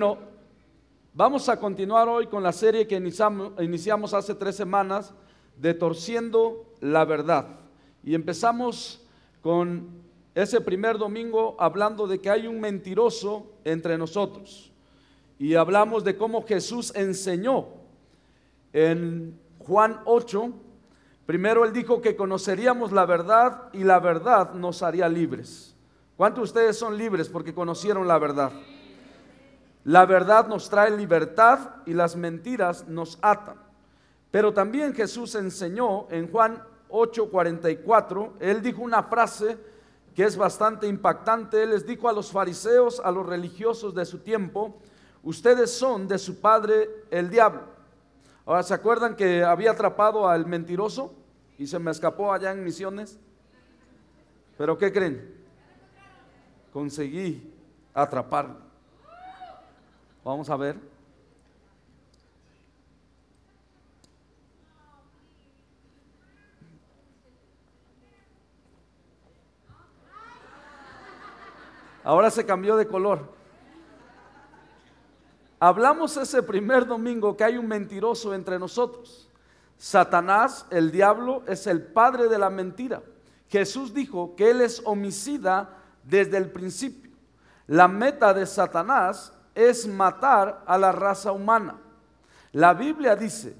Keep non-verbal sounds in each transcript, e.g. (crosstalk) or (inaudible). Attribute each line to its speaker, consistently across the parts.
Speaker 1: Bueno, vamos a continuar hoy con la serie que iniciamos, hace tres semanas de Torciendo la Verdad. Y empezamos con ese primer domingo hablando de que hay un mentiroso entre nosotros. Y hablamos de cómo Jesús enseñó en Juan 8. Primero él dijo que conoceríamos la verdad y la verdad nos haría libres. ¿Cuántos de ustedes son libres porque conocieron la verdad? La verdad nos trae libertad y las mentiras nos atan. Pero también Jesús enseñó en Juan 8:44, él dijo una frase que es bastante impactante. Él les dijo a los fariseos, a los religiosos de su tiempo, ustedes son de su padre el diablo. Ahora, ¿se acuerdan que había atrapado al mentiroso y se me escapó allá en misiones? Pero ¿qué creen? Conseguí atraparlo. Vamos a ver. Ahora se cambió de color. Hablamos ese primer domingo que hay un mentiroso entre nosotros. Satanás, el diablo, es el padre de la mentira. Jesús dijo que él es homicida desde el principio. La meta de Satanás es matar a la raza humana. La Biblia dice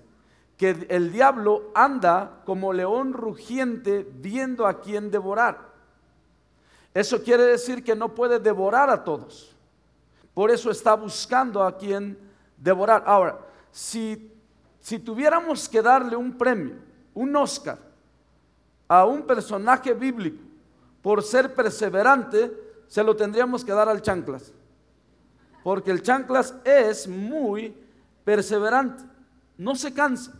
Speaker 1: que el diablo anda como león rugiente viendo a quien devorar. Eso quiere decir que no puede devorar a todos. Por eso está buscando a quien devorar. Ahora, si, si tuviéramos que darle un premio, un Oscar, a un personaje bíblico por ser perseverante, se lo tendríamos que dar al chanclas porque el chanclas es muy perseverante, no se cansa.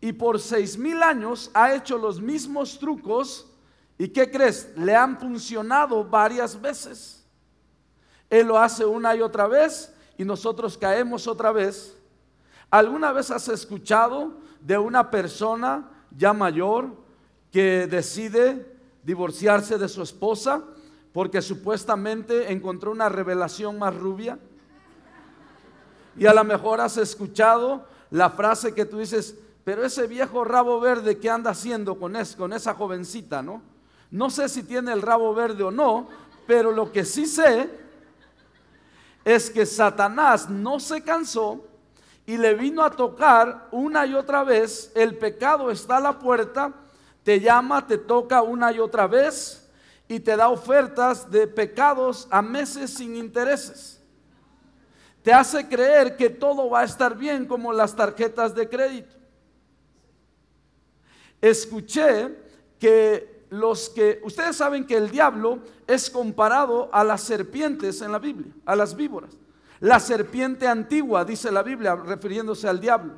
Speaker 1: Y por seis mil años ha hecho los mismos trucos. ¿Y qué crees? Le han funcionado varias veces. Él lo hace una y otra vez y nosotros caemos otra vez. ¿Alguna vez has escuchado de una persona ya mayor que decide divorciarse de su esposa porque supuestamente encontró una revelación más rubia. Y a lo mejor has escuchado la frase que tú dices, pero ese viejo rabo verde que anda haciendo con, con esa jovencita, ¿no? No sé si tiene el rabo verde o no, pero lo que sí sé es que Satanás no se cansó y le vino a tocar una y otra vez, el pecado está a la puerta, te llama, te toca una y otra vez y te da ofertas de pecados a meses sin intereses. Te hace creer que todo va a estar bien como las tarjetas de crédito. Escuché que los que, ustedes saben que el diablo es comparado a las serpientes en la Biblia, a las víboras. La serpiente antigua, dice la Biblia, refiriéndose al diablo,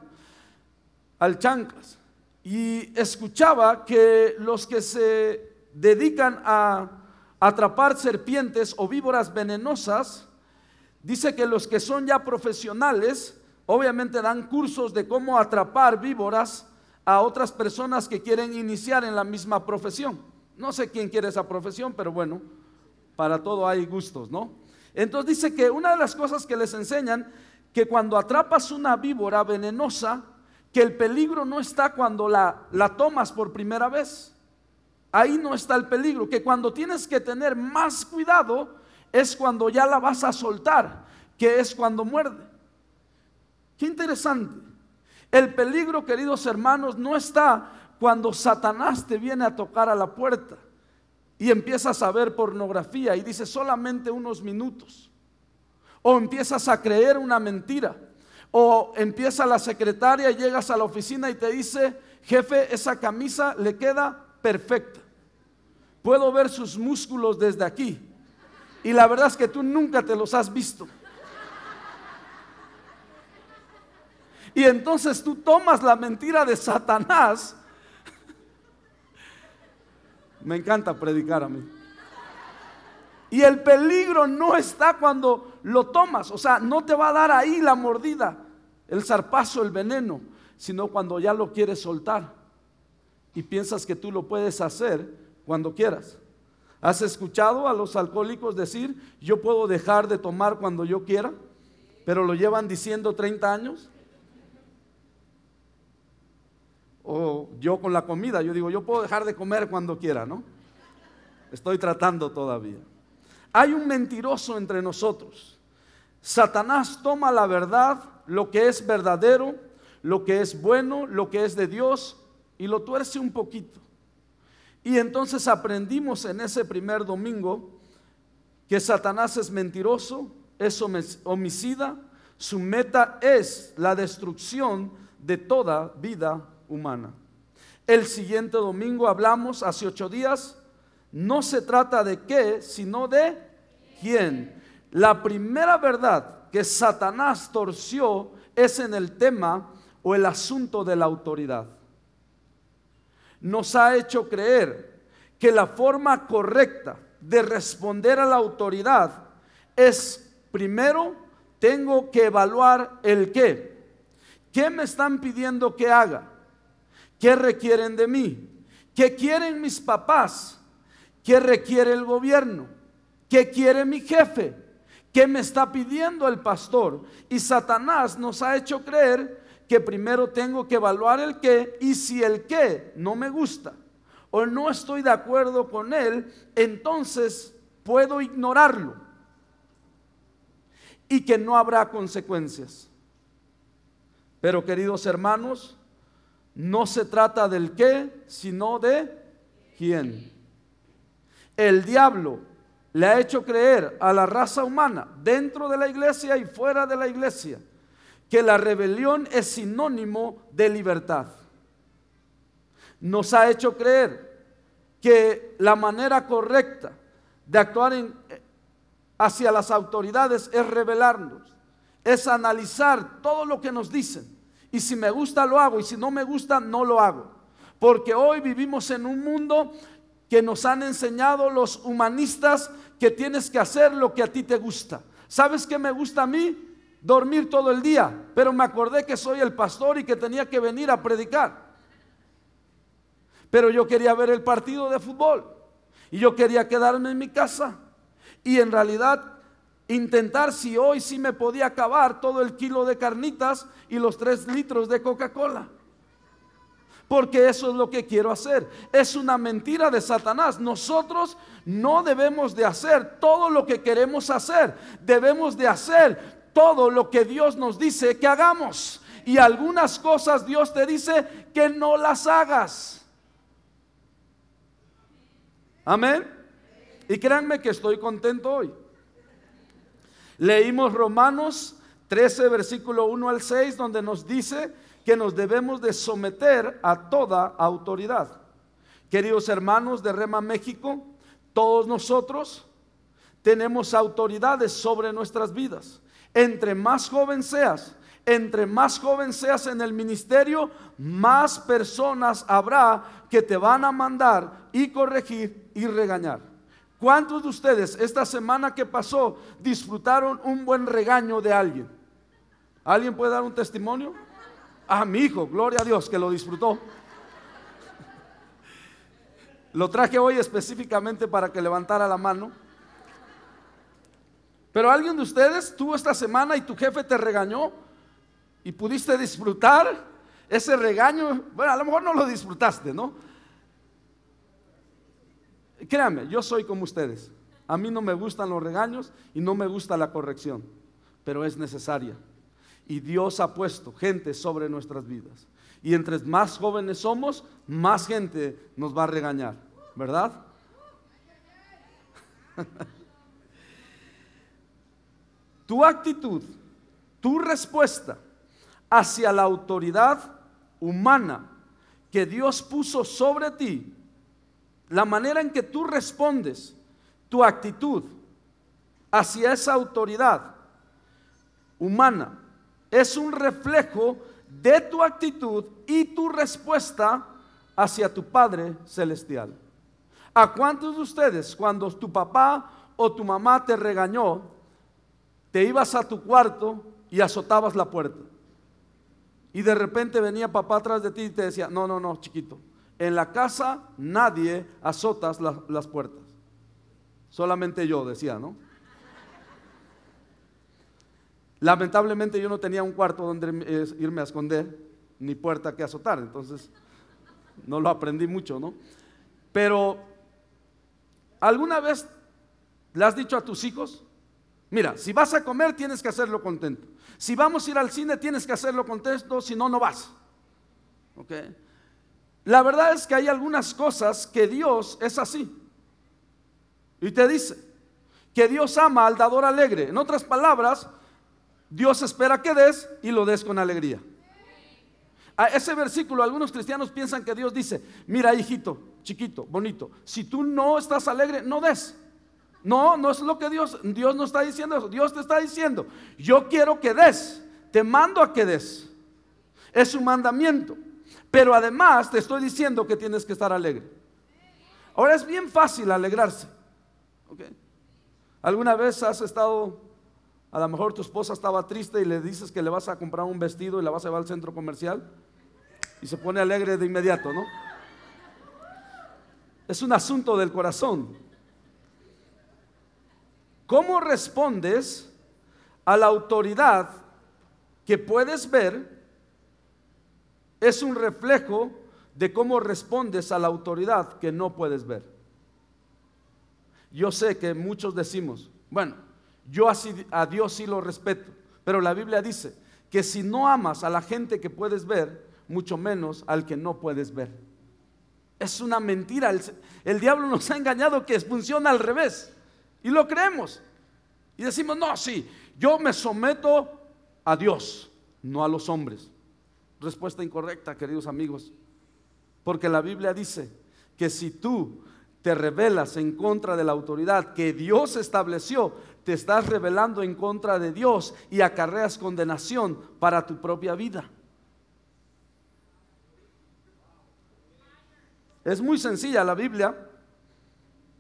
Speaker 1: al chancas. Y escuchaba que los que se dedican a atrapar serpientes o víboras venenosas, dice que los que son ya profesionales, obviamente dan cursos de cómo atrapar víboras a otras personas que quieren iniciar en la misma profesión. No sé quién quiere esa profesión, pero bueno, para todo hay gustos, ¿no? Entonces dice que una de las cosas que les enseñan, que cuando atrapas una víbora venenosa, que el peligro no está cuando la, la tomas por primera vez ahí no está el peligro, que cuando tienes que tener más cuidado es cuando ya la vas a soltar, que es cuando muerde. Qué interesante. El peligro, queridos hermanos, no está cuando Satanás te viene a tocar a la puerta y empiezas a ver pornografía y dice solamente unos minutos. O empiezas a creer una mentira. O empieza la secretaria llegas a la oficina y te dice, jefe, esa camisa le queda perfecta. Puedo ver sus músculos desde aquí. Y la verdad es que tú nunca te los has visto. Y entonces tú tomas la mentira de Satanás. Me encanta predicar a mí. Y el peligro no está cuando lo tomas. O sea, no te va a dar ahí la mordida, el zarpazo, el veneno, sino cuando ya lo quieres soltar. Y piensas que tú lo puedes hacer cuando quieras. ¿Has escuchado a los alcohólicos decir, yo puedo dejar de tomar cuando yo quiera? pero lo llevan diciendo 30 años. O yo con la comida, yo digo, yo puedo dejar de comer cuando quiera, ¿no? Estoy tratando todavía. Hay un mentiroso entre nosotros. Satanás toma la verdad, lo que es verdadero, lo que es bueno, lo que es de Dios, y lo tuerce un poquito. Y entonces aprendimos en ese primer domingo que Satanás es mentiroso, es homicida, su meta es la destrucción de toda vida humana. El siguiente domingo hablamos, hace ocho días, no se trata de qué, sino de quién. La primera verdad que Satanás torció es en el tema o el asunto de la autoridad. Nos ha hecho creer que la forma correcta de responder a la autoridad es primero tengo que evaluar el qué. ¿Qué me están pidiendo que haga? ¿Qué requieren de mí? ¿Qué quieren mis papás? ¿Qué requiere el gobierno? ¿Qué quiere mi jefe? ¿Qué me está pidiendo el pastor? Y Satanás nos ha hecho creer que primero tengo que evaluar el qué y si el qué no me gusta o no estoy de acuerdo con él, entonces puedo ignorarlo y que no habrá consecuencias. Pero queridos hermanos, no se trata del qué, sino de quién. El diablo le ha hecho creer a la raza humana, dentro de la iglesia y fuera de la iglesia, que la rebelión es sinónimo de libertad. Nos ha hecho creer que la manera correcta de actuar hacia las autoridades es revelarnos, es analizar todo lo que nos dicen. Y si me gusta lo hago y si no me gusta no lo hago. Porque hoy vivimos en un mundo que nos han enseñado los humanistas que tienes que hacer lo que a ti te gusta. ¿Sabes qué me gusta a mí? Dormir todo el día. Pero me acordé que soy el pastor y que tenía que venir a predicar. Pero yo quería ver el partido de fútbol. Y yo quería quedarme en mi casa y en realidad intentar si hoy sí me podía acabar todo el kilo de carnitas y los tres litros de Coca-Cola. Porque eso es lo que quiero hacer. Es una mentira de Satanás. Nosotros no debemos de hacer todo lo que queremos hacer. Debemos de hacer todo lo que Dios nos dice que hagamos. Y algunas cosas Dios te dice que no las hagas. Amén. Y créanme que estoy contento hoy. Leímos Romanos 13, versículo 1 al 6, donde nos dice que nos debemos de someter a toda autoridad. Queridos hermanos de Rema México, todos nosotros tenemos autoridades sobre nuestras vidas. Entre más joven seas, entre más joven seas en el ministerio, más personas habrá que te van a mandar y corregir y regañar. ¿Cuántos de ustedes esta semana que pasó disfrutaron un buen regaño de alguien? ¿Alguien puede dar un testimonio? Ah, mi hijo, gloria a Dios que lo disfrutó. Lo traje hoy específicamente para que levantara la mano. Pero alguien de ustedes tuvo esta semana y tu jefe te regañó y pudiste disfrutar ese regaño. Bueno, a lo mejor no lo disfrutaste, ¿no? Créanme, yo soy como ustedes. A mí no me gustan los regaños y no me gusta la corrección, pero es necesaria. Y Dios ha puesto gente sobre nuestras vidas. Y entre más jóvenes somos, más gente nos va a regañar, ¿verdad? (laughs) tu actitud, tu respuesta hacia la autoridad humana que Dios puso sobre ti la manera en que tú respondes, tu actitud hacia esa autoridad humana, es un reflejo de tu actitud y tu respuesta hacia tu Padre Celestial. ¿A cuántos de ustedes cuando tu papá o tu mamá te regañó, te ibas a tu cuarto y azotabas la puerta? Y de repente venía papá atrás de ti y te decía, no, no, no, chiquito, en la casa nadie azotas las puertas. Solamente yo decía, ¿no? Lamentablemente yo no tenía un cuarto donde irme a esconder, ni puerta que azotar, entonces no lo aprendí mucho, ¿no? Pero, ¿alguna vez le has dicho a tus hijos? Mira, si vas a comer tienes que hacerlo contento. Si vamos a ir al cine tienes que hacerlo contento, si no, no vas. ¿Ok? La verdad es que hay algunas cosas que Dios es así. Y te dice que Dios ama al dador alegre. En otras palabras, Dios espera que des y lo des con alegría. A ese versículo algunos cristianos piensan que Dios dice, mira hijito, chiquito, bonito, si tú no estás alegre, no des. No, no es lo que Dios, Dios no está diciendo eso, Dios te está diciendo, yo quiero que des, te mando a que des. Es un mandamiento. Pero además te estoy diciendo que tienes que estar alegre. Ahora es bien fácil alegrarse. ¿Alguna vez has estado, a lo mejor tu esposa estaba triste y le dices que le vas a comprar un vestido y la vas a llevar al centro comercial? Y se pone alegre de inmediato, ¿no? Es un asunto del corazón. ¿Cómo respondes a la autoridad que puedes ver es un reflejo de cómo respondes a la autoridad que no puedes ver. Yo sé que muchos decimos, bueno, yo a Dios sí lo respeto, pero la Biblia dice que si no amas a la gente que puedes ver, mucho menos al que no puedes ver. Es una mentira. El, el diablo nos ha engañado que funciona al revés. Y lo creemos. Y decimos, no, sí, yo me someto a Dios, no a los hombres. Respuesta incorrecta, queridos amigos. Porque la Biblia dice que si tú te rebelas en contra de la autoridad que Dios estableció, te estás rebelando en contra de Dios y acarreas condenación para tu propia vida. Es muy sencilla la Biblia,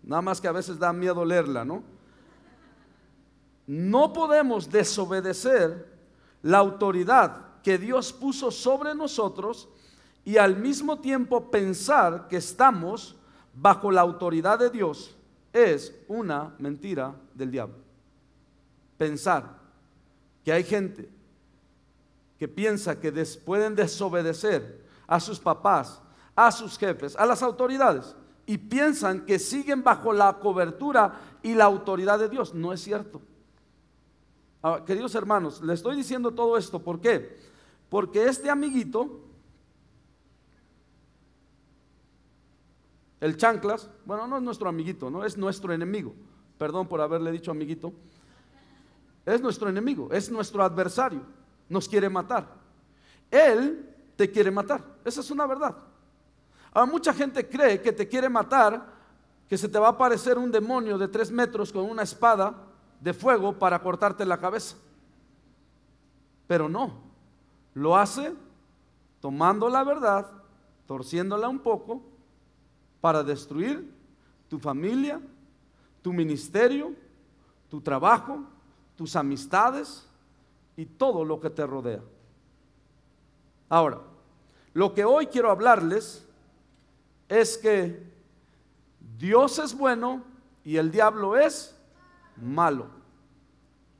Speaker 1: nada más que a veces da miedo leerla, ¿no? No podemos desobedecer la autoridad que Dios puso sobre nosotros y al mismo tiempo pensar que estamos bajo la autoridad de Dios es una mentira del diablo. Pensar que hay gente que piensa que pueden desobedecer a sus papás, a sus jefes, a las autoridades y piensan que siguen bajo la cobertura y la autoridad de Dios. No es cierto. Queridos hermanos, le estoy diciendo todo esto, ¿por qué? Porque este amiguito, el chanclas, bueno, no es nuestro amiguito, no es nuestro enemigo. Perdón por haberle dicho amiguito. Es nuestro enemigo, es nuestro adversario. Nos quiere matar. Él te quiere matar. Esa es una verdad. Ahora, mucha gente cree que te quiere matar, que se te va a aparecer un demonio de tres metros con una espada de fuego para cortarte la cabeza. Pero no. Lo hace tomando la verdad, torciéndola un poco, para destruir tu familia, tu ministerio, tu trabajo, tus amistades y todo lo que te rodea. Ahora, lo que hoy quiero hablarles es que Dios es bueno y el diablo es malo.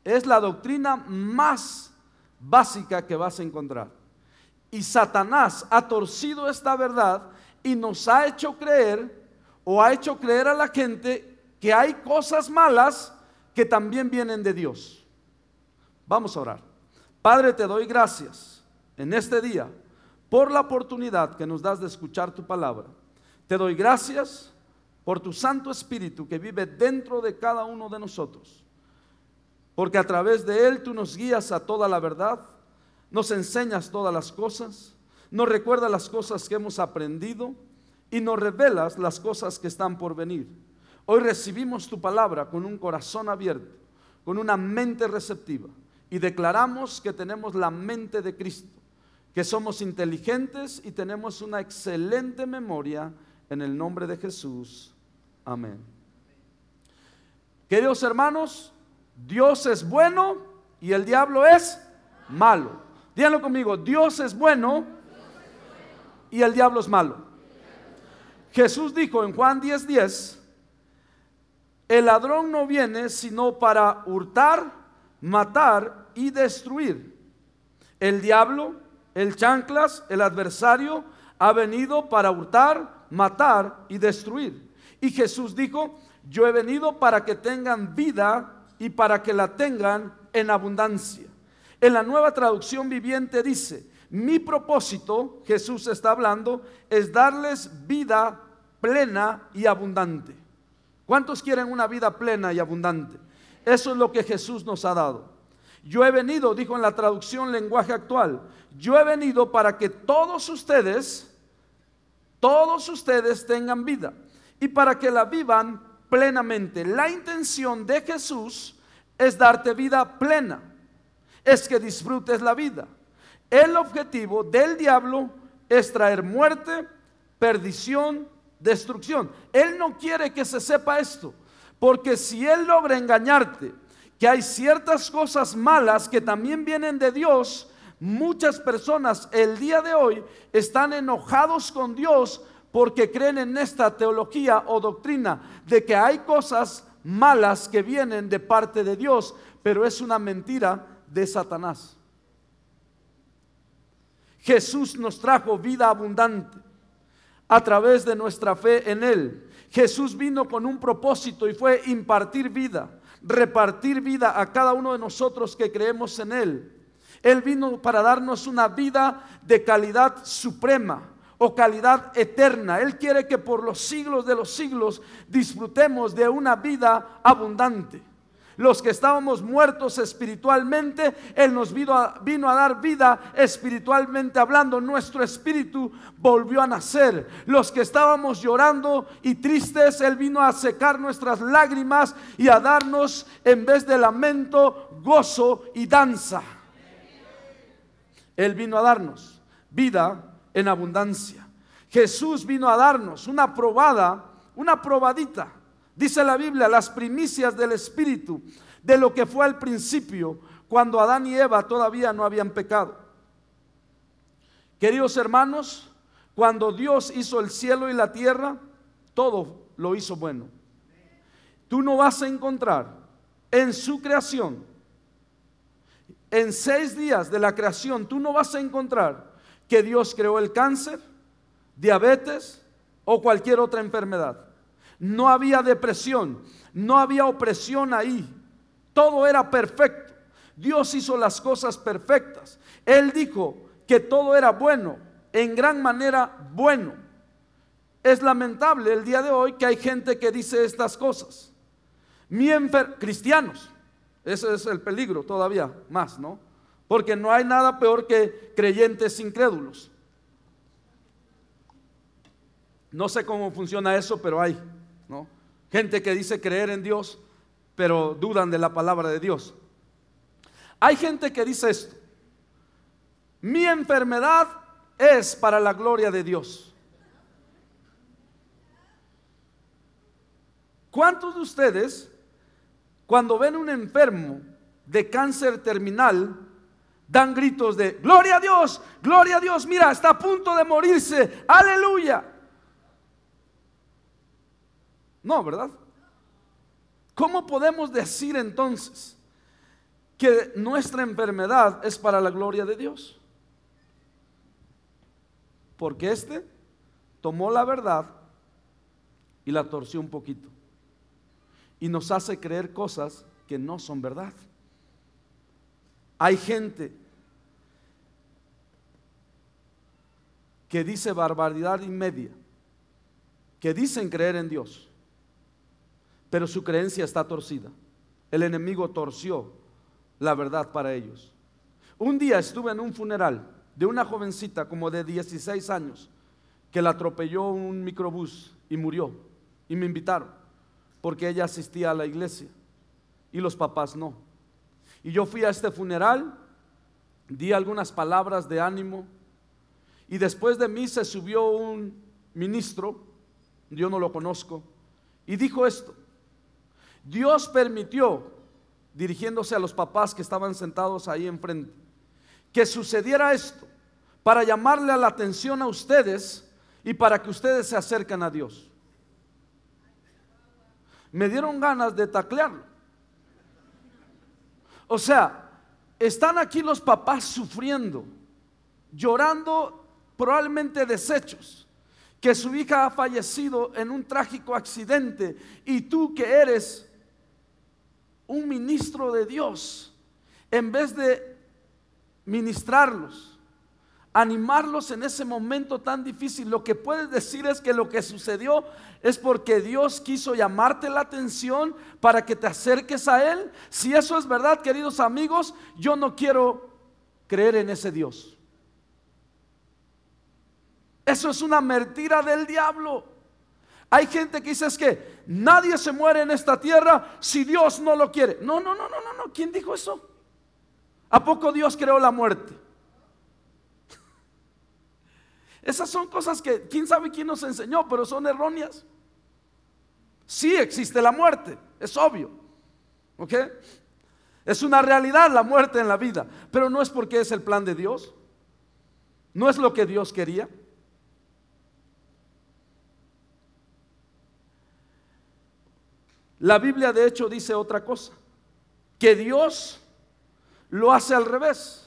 Speaker 1: Es la doctrina más básica que vas a encontrar. Y Satanás ha torcido esta verdad y nos ha hecho creer o ha hecho creer a la gente que hay cosas malas que también vienen de Dios. Vamos a orar. Padre, te doy gracias en este día por la oportunidad que nos das de escuchar tu palabra. Te doy gracias por tu Santo Espíritu que vive dentro de cada uno de nosotros porque a través de Él tú nos guías a toda la verdad, nos enseñas todas las cosas, nos recuerdas las cosas que hemos aprendido y nos revelas las cosas que están por venir. Hoy recibimos tu palabra con un corazón abierto, con una mente receptiva y declaramos que tenemos la mente de Cristo, que somos inteligentes y tenemos una excelente memoria en el nombre de Jesús. Amén. Queridos hermanos, Dios es bueno y el diablo es malo. Díganlo conmigo, Dios es bueno y el diablo es malo. Jesús dijo en Juan 10:10, 10, el ladrón no viene sino para hurtar, matar y destruir. El diablo, el chanclas, el adversario, ha venido para hurtar, matar y destruir. Y Jesús dijo, yo he venido para que tengan vida y para que la tengan en abundancia. En la nueva traducción viviente dice, mi propósito, Jesús está hablando, es darles vida plena y abundante. ¿Cuántos quieren una vida plena y abundante? Eso es lo que Jesús nos ha dado. Yo he venido, dijo en la traducción lenguaje actual, yo he venido para que todos ustedes, todos ustedes tengan vida y para que la vivan plenamente. La intención de Jesús es darte vida plena, es que disfrutes la vida. El objetivo del diablo es traer muerte, perdición, destrucción. Él no quiere que se sepa esto, porque si él logra engañarte, que hay ciertas cosas malas que también vienen de Dios, muchas personas el día de hoy están enojados con Dios porque creen en esta teología o doctrina de que hay cosas malas que vienen de parte de Dios, pero es una mentira de Satanás. Jesús nos trajo vida abundante a través de nuestra fe en Él. Jesús vino con un propósito y fue impartir vida, repartir vida a cada uno de nosotros que creemos en Él. Él vino para darnos una vida de calidad suprema o calidad eterna. Él quiere que por los siglos de los siglos disfrutemos de una vida abundante. Los que estábamos muertos espiritualmente, Él nos vino a, vino a, dar vida espiritualmente hablando. Nuestro espíritu volvió a nacer. Los que estábamos llorando y tristes, Él vino a secar nuestras lágrimas y a darnos, en vez de lamento, gozo y danza. Él vino a darnos vida en abundancia. Jesús vino a darnos una probada, una probadita Dice la Biblia, las primicias del Espíritu, de lo que fue al principio, cuando Adán y Eva todavía no habían pecado. Queridos hermanos, cuando Dios hizo el cielo y la tierra, todo lo hizo bueno. Tú no vas a encontrar en su creación, en seis días de la creación, tú no vas a encontrar que Dios creó el cáncer, diabetes o cualquier otra enfermedad no había depresión, no había opresión ahí. Todo era perfecto. Dios hizo las cosas perfectas. Él dijo que todo era bueno, en gran manera bueno. Es lamentable el día de hoy que hay gente que dice estas cosas. Mi cristianos, ese es el peligro todavía más, ¿no? Porque no hay nada peor que creyentes incrédulos. No sé cómo funciona eso, pero hay. Gente que dice creer en Dios, pero dudan de la palabra de Dios. Hay gente que dice esto, mi enfermedad es para la gloria de Dios. ¿Cuántos de ustedes, cuando ven un enfermo de cáncer terminal, dan gritos de, gloria a Dios, gloria a Dios, mira, está a punto de morirse, aleluya? No, ¿verdad? ¿Cómo podemos decir entonces que nuestra enfermedad es para la gloria de Dios? Porque este tomó la verdad y la torció un poquito. Y nos hace creer cosas que no son verdad. Hay gente que dice barbaridad y media, que dicen creer en Dios pero su creencia está torcida. El enemigo torció la verdad para ellos. Un día estuve en un funeral de una jovencita como de 16 años que la atropelló un microbús y murió. Y me invitaron porque ella asistía a la iglesia y los papás no. Y yo fui a este funeral, di algunas palabras de ánimo y después de mí se subió un ministro, yo no lo conozco, y dijo esto, Dios permitió, dirigiéndose a los papás que estaban sentados ahí enfrente, que sucediera esto para llamarle la atención a ustedes y para que ustedes se acerquen a Dios. Me dieron ganas de taclearlo. O sea, están aquí los papás sufriendo, llorando, probablemente deshechos, que su hija ha fallecido en un trágico accidente y tú que eres un ministro de Dios, en vez de ministrarlos, animarlos en ese momento tan difícil. Lo que puedes decir es que lo que sucedió es porque Dios quiso llamarte la atención para que te acerques a Él. Si eso es verdad, queridos amigos, yo no quiero creer en ese Dios. Eso es una mentira del diablo. Hay gente que dice que nadie se muere en esta tierra si Dios no lo quiere. No, no, no, no, no, no. ¿Quién dijo eso? ¿A poco Dios creó la muerte? Esas son cosas que quién sabe quién nos enseñó, pero son erróneas. Sí existe la muerte, es obvio. ¿Ok? Es una realidad la muerte en la vida, pero no es porque es el plan de Dios. No es lo que Dios quería. La Biblia de hecho dice otra cosa, que Dios lo hace al revés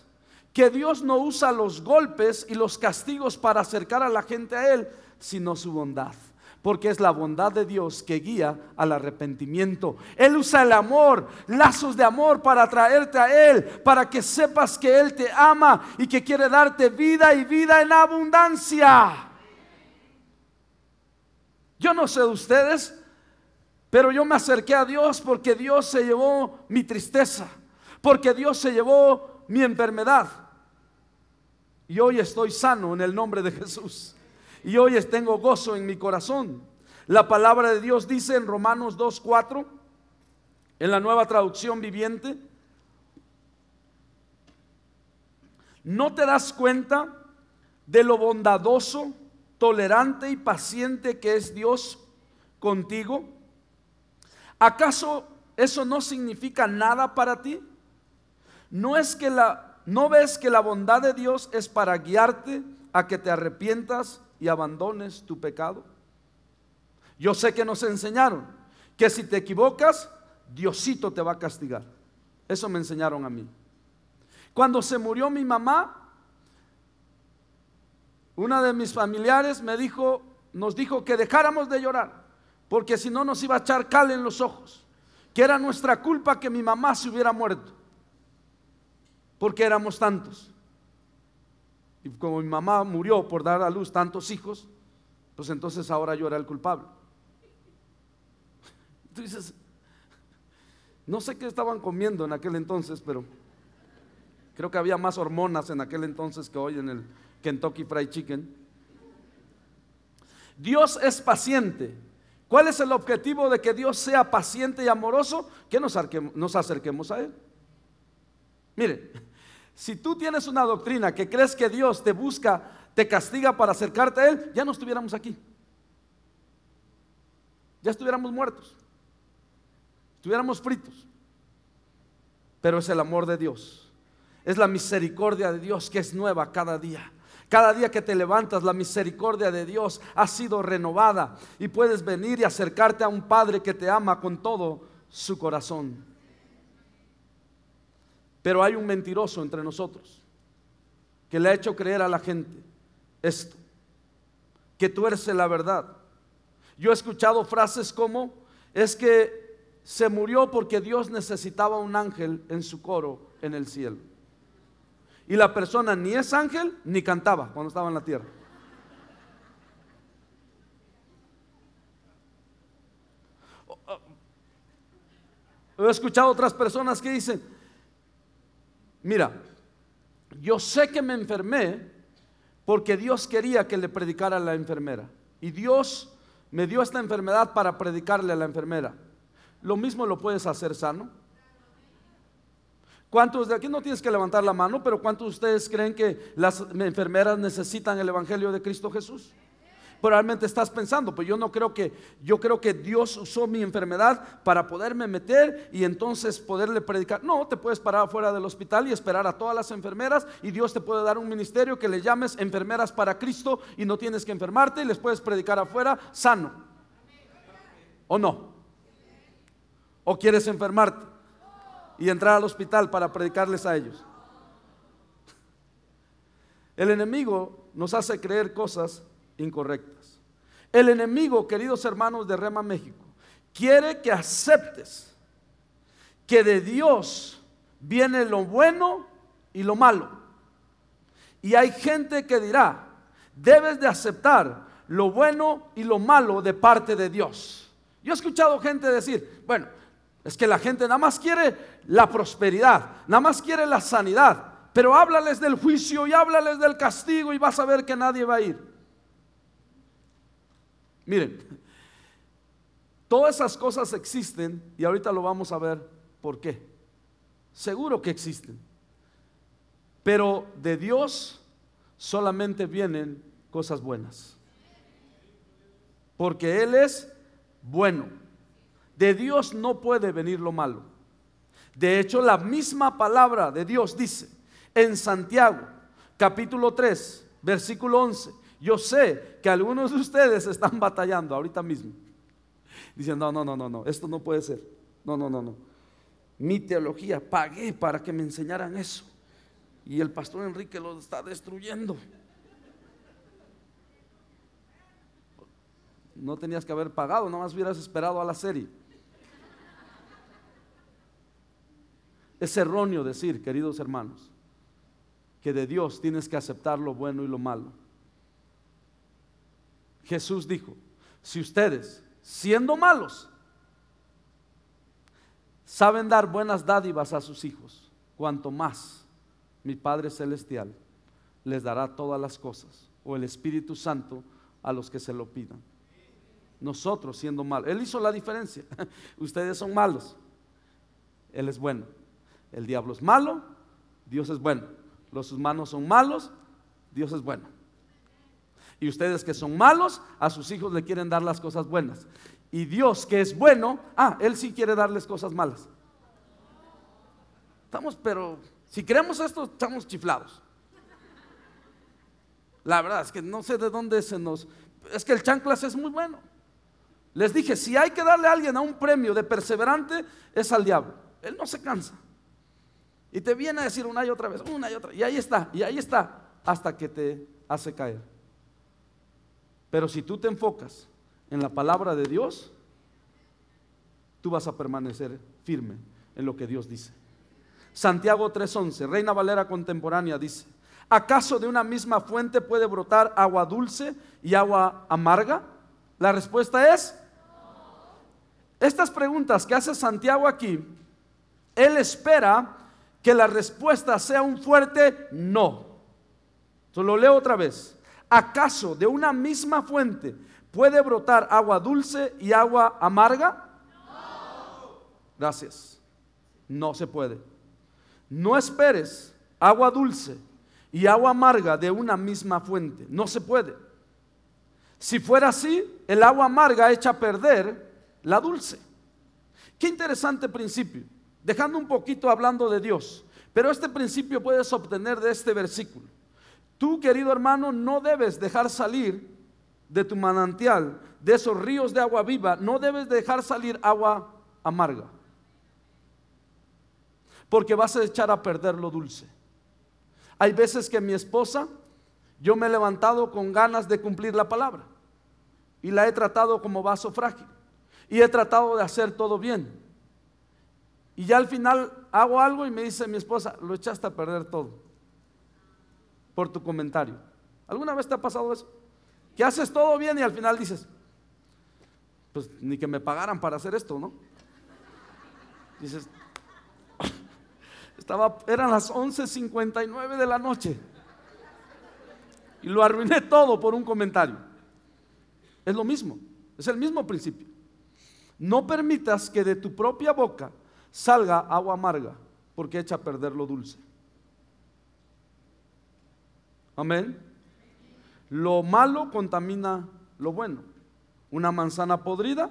Speaker 1: que Dios no usa los golpes y los castigos para acercar a la gente a Él, sino su bondad. Porque es la bondad de Dios que guía al arrepentimiento. Él usa el amor, lazos de amor para atraerte a Él, para que sepas que Él te ama y que quiere darte vida y vida en abundancia. Yo no sé de ustedes, pero yo me acerqué a Dios porque Dios se llevó mi tristeza, porque Dios se llevó mi enfermedad. Y hoy estoy sano en el nombre de Jesús. Y hoy tengo gozo en mi corazón. La palabra de Dios dice en Romanos 2.4, en la nueva traducción viviente, ¿no te das cuenta de lo bondadoso, tolerante y paciente que es Dios contigo? ¿Acaso eso no significa nada para ti? ¿No es que la ¿No ves que la bondad de Dios es para guiarte a que te arrepientas y abandones tu pecado? Yo sé que nos enseñaron que si te equivocas, Diosito te va a castigar. Eso me enseñaron a mí. Cuando se murió mi mamá, una de mis familiares me dijo, nos dijo que dejáramos de llorar, porque si no nos iba a echar cal en los ojos, que era nuestra culpa que mi mamá se hubiera muerto porque éramos tantos. Y como mi mamá murió por dar a luz tantos hijos, pues entonces ahora yo era el culpable. (laughs) Tú dices, no sé qué estaban comiendo en aquel entonces, pero creo que había más hormonas en aquel entonces que hoy en el Kentucky Fried Chicken. Dios es paciente. ¿Cuál es el objetivo de que Dios sea paciente y amoroso? Que nos, nos acerquemos a Él. Mire, si tú tienes una doctrina que crees que Dios te busca, te castiga para acercarte a Él, ya no estuviéramos aquí. Ya estuviéramos muertos. Estuviéramos fritos. Pero es el amor de Dios. Es la misericordia de Dios que es nueva cada día. Cada día que te levantas, la misericordia de Dios ha sido renovada y puedes venir y acercarte a un Padre que te ama con todo su corazón. Pero hay un mentiroso entre nosotros que le ha hecho creer a la gente esto, que tuerce la verdad. Yo he escuchado frases como, es que se murió porque Dios necesitaba un ángel en su coro en el cielo. Y la persona ni es ángel ni cantaba cuando estaba en la tierra. He escuchado otras personas que dicen, Mira, yo sé que me enfermé porque Dios quería que le predicara a la enfermera. Y Dios me dio esta enfermedad para predicarle a la enfermera. Lo mismo lo puedes hacer sano. ¿Cuántos de aquí no tienes que levantar la mano, pero cuántos de ustedes creen que las enfermeras necesitan el Evangelio de Cristo Jesús? Probablemente estás pensando, pues yo no creo que, yo creo que Dios usó mi enfermedad para poderme meter y entonces poderle predicar. No, te puedes parar afuera del hospital y esperar a todas las enfermeras y Dios te puede dar un ministerio que le llames enfermeras para Cristo y no tienes que enfermarte y les puedes predicar afuera sano. ¿O no? ¿O quieres enfermarte? y entrar al hospital para predicarles a ellos. El enemigo nos hace creer cosas incorrectas. El enemigo, queridos hermanos de Rema México, quiere que aceptes que de Dios viene lo bueno y lo malo. Y hay gente que dirá, debes de aceptar lo bueno y lo malo de parte de Dios. Yo he escuchado gente decir, bueno, es que la gente nada más quiere la prosperidad, nada más quiere la sanidad, pero háblales del juicio y háblales del castigo y vas a ver que nadie va a ir. Miren, todas esas cosas existen y ahorita lo vamos a ver por qué. Seguro que existen. Pero de Dios solamente vienen cosas buenas. Porque Él es bueno. De Dios no puede venir lo malo. De hecho, la misma palabra de Dios dice, en Santiago, capítulo 3, versículo 11. Yo sé que algunos de ustedes están batallando ahorita mismo. Dicen, no, no, no, no, no, esto no puede ser. No, no, no, no. Mi teología, pagué para que me enseñaran eso. Y el pastor Enrique lo está destruyendo. No tenías que haber pagado, más hubieras esperado a la serie. Es erróneo decir, queridos hermanos, que de Dios tienes que aceptar lo bueno y lo malo. Jesús dijo, si ustedes, siendo malos, saben dar buenas dádivas a sus hijos, cuanto más mi Padre Celestial les dará todas las cosas, o el Espíritu Santo a los que se lo pidan. Nosotros siendo malos, Él hizo la diferencia. (laughs) Ustedes son malos, Él es bueno. El diablo es malo, Dios es bueno los humanos son malos, Dios es bueno. Y ustedes que son malos, a sus hijos le quieren dar las cosas buenas. Y Dios que es bueno, ah, Él sí quiere darles cosas malas. Estamos, pero si creemos esto, estamos chiflados. La verdad es que no sé de dónde se nos... Es que el chanclas es muy bueno. Les dije, si hay que darle a alguien a un premio de perseverante, es al diablo. Él no se cansa. Y te viene a decir una y otra vez, una y otra. Y ahí está, y ahí está, hasta que te hace caer. Pero si tú te enfocas en la palabra de Dios, tú vas a permanecer firme en lo que Dios dice. Santiago 3:11, Reina Valera contemporánea dice, ¿acaso de una misma fuente puede brotar agua dulce y agua amarga? La respuesta es, estas preguntas que hace Santiago aquí, él espera que la respuesta sea un fuerte no. Solo leo otra vez. ¿Acaso de una misma fuente puede brotar agua dulce y agua amarga? No. Gracias. No se puede. No esperes agua dulce y agua amarga de una misma fuente. No se puede. Si fuera así, el agua amarga echa a perder la dulce. Qué interesante principio dejando un poquito hablando de Dios. Pero este principio puedes obtener de este versículo. Tú, querido hermano, no debes dejar salir de tu manantial, de esos ríos de agua viva, no debes dejar salir agua amarga. Porque vas a echar a perder lo dulce. Hay veces que mi esposa, yo me he levantado con ganas de cumplir la palabra y la he tratado como vaso frágil y he tratado de hacer todo bien. Y ya al final hago algo y me dice mi esposa, lo echaste a perder todo por tu comentario. ¿Alguna vez te ha pasado eso? Que haces todo bien y al final dices, pues ni que me pagaran para hacer esto, ¿no? Dices, estaba, eran las 11.59 de la noche y lo arruiné todo por un comentario. Es lo mismo, es el mismo principio. No permitas que de tu propia boca salga agua amarga, porque echa a perder lo dulce. Amén. Lo malo contamina lo bueno. Una manzana podrida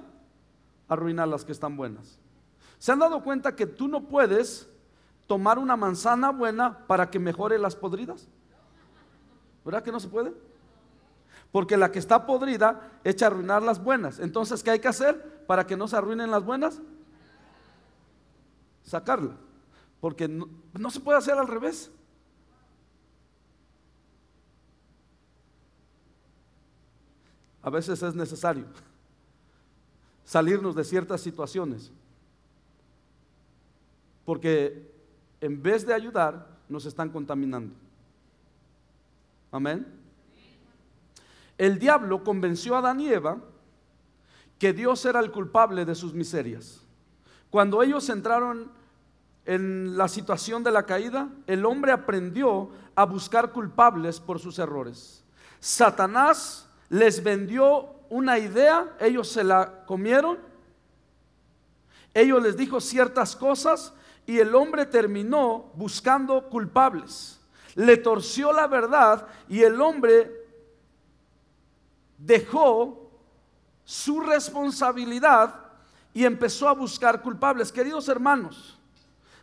Speaker 1: arruina las que están buenas. ¿Se han dado cuenta que tú no puedes tomar una manzana buena para que mejore las podridas? ¿Verdad que no se puede? Porque la que está podrida echa a arruinar las buenas. Entonces, ¿qué hay que hacer para que no se arruinen las buenas? sacarla. Porque no, no se puede hacer al revés. A veces es necesario salirnos de ciertas situaciones. Porque en vez de ayudar, nos están contaminando. Amén. El diablo convenció a Adán y Eva que Dios era el culpable de sus miserias. Cuando ellos entraron en la situación de la caída, el hombre aprendió a buscar culpables por sus errores. Satanás les vendió una idea, ellos se la comieron, ellos les dijo ciertas cosas y el hombre terminó buscando culpables. Le torció la verdad y el hombre dejó su responsabilidad y empezó a buscar culpables. Queridos hermanos,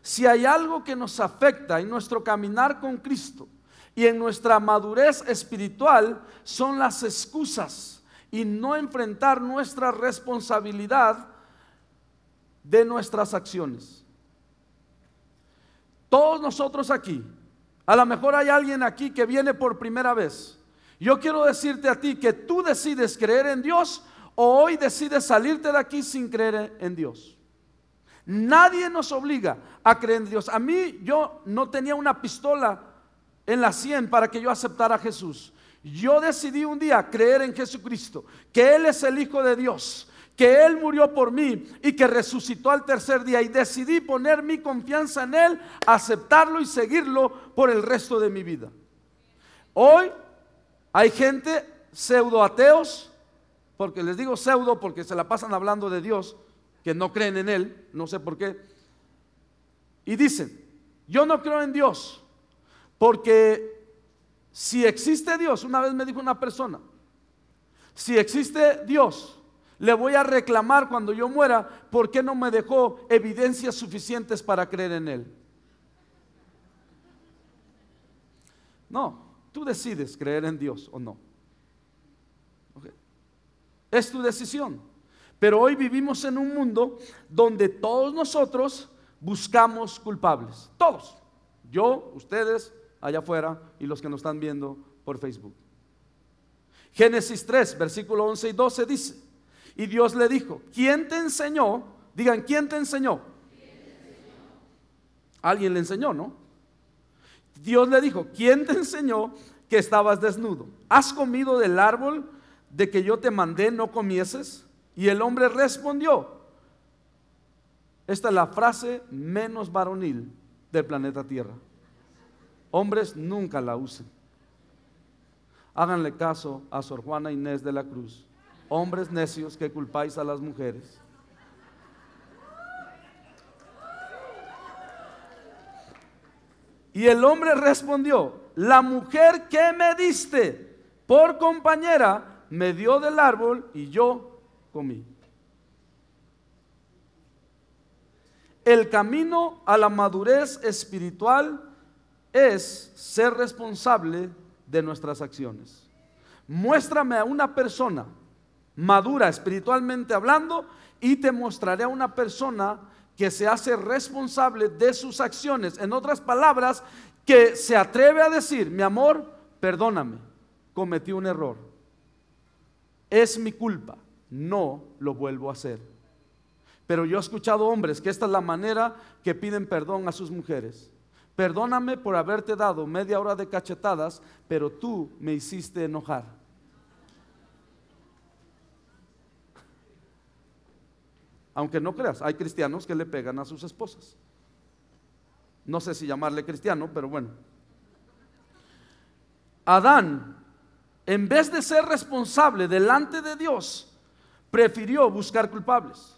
Speaker 1: si hay algo que nos afecta en nuestro caminar con Cristo y en nuestra madurez espiritual, son las excusas y no enfrentar nuestra responsabilidad de nuestras acciones. Todos nosotros aquí, a lo mejor hay alguien aquí que viene por primera vez. Yo quiero decirte a ti que tú decides creer en Dios o hoy decides salirte de aquí sin creer en Dios. Nadie nos obliga a creer en Dios. A mí yo no tenía una pistola en la sien para que yo aceptara a Jesús. Yo decidí un día creer en Jesucristo, que Él es el Hijo de Dios, que Él murió por mí y que resucitó al tercer día. Y decidí poner mi confianza en Él, aceptarlo y seguirlo por el resto de mi vida. Hoy hay gente pseudo ateos porque les digo pseudo porque se la pasan hablando de Dios, que no creen en Él, no sé por qué. Y dicen, yo no creo en Dios, porque si existe Dios, una vez me dijo una persona, si existe Dios, le voy a reclamar cuando yo muera, ¿por qué no me dejó evidencias suficientes para creer en Él? No, tú decides creer en Dios o no. Es tu decisión. Pero hoy vivimos en un mundo donde todos nosotros buscamos culpables. Todos. Yo, ustedes, allá afuera y los que nos están viendo por Facebook. Génesis 3, versículo 11 y 12 dice, y Dios le dijo, ¿quién te enseñó? Digan, ¿quién te enseñó? Alguien le enseñó, ¿no? Dios le dijo, ¿quién te enseñó que estabas desnudo? ¿Has comido del árbol de que yo te mandé no comieses? Y el hombre respondió, esta es la frase menos varonil del planeta Tierra. Hombres nunca la usen. Háganle caso a Sor Juana Inés de la Cruz. Hombres necios que culpáis a las mujeres. Y el hombre respondió, la mujer que me diste por compañera me dio del árbol y yo comí. El camino a la madurez espiritual es ser responsable de nuestras acciones. Muéstrame a una persona madura espiritualmente hablando y te mostraré a una persona que se hace responsable de sus acciones. En otras palabras, que se atreve a decir, mi amor, perdóname, cometí un error es mi culpa, no lo vuelvo a hacer. Pero yo he escuchado hombres que esta es la manera que piden perdón a sus mujeres. Perdóname por haberte dado media hora de cachetadas, pero tú me hiciste enojar. Aunque no creas, hay cristianos que le pegan a sus esposas. No sé si llamarle cristiano, pero bueno. Adán en vez de ser responsable delante de Dios, prefirió buscar culpables.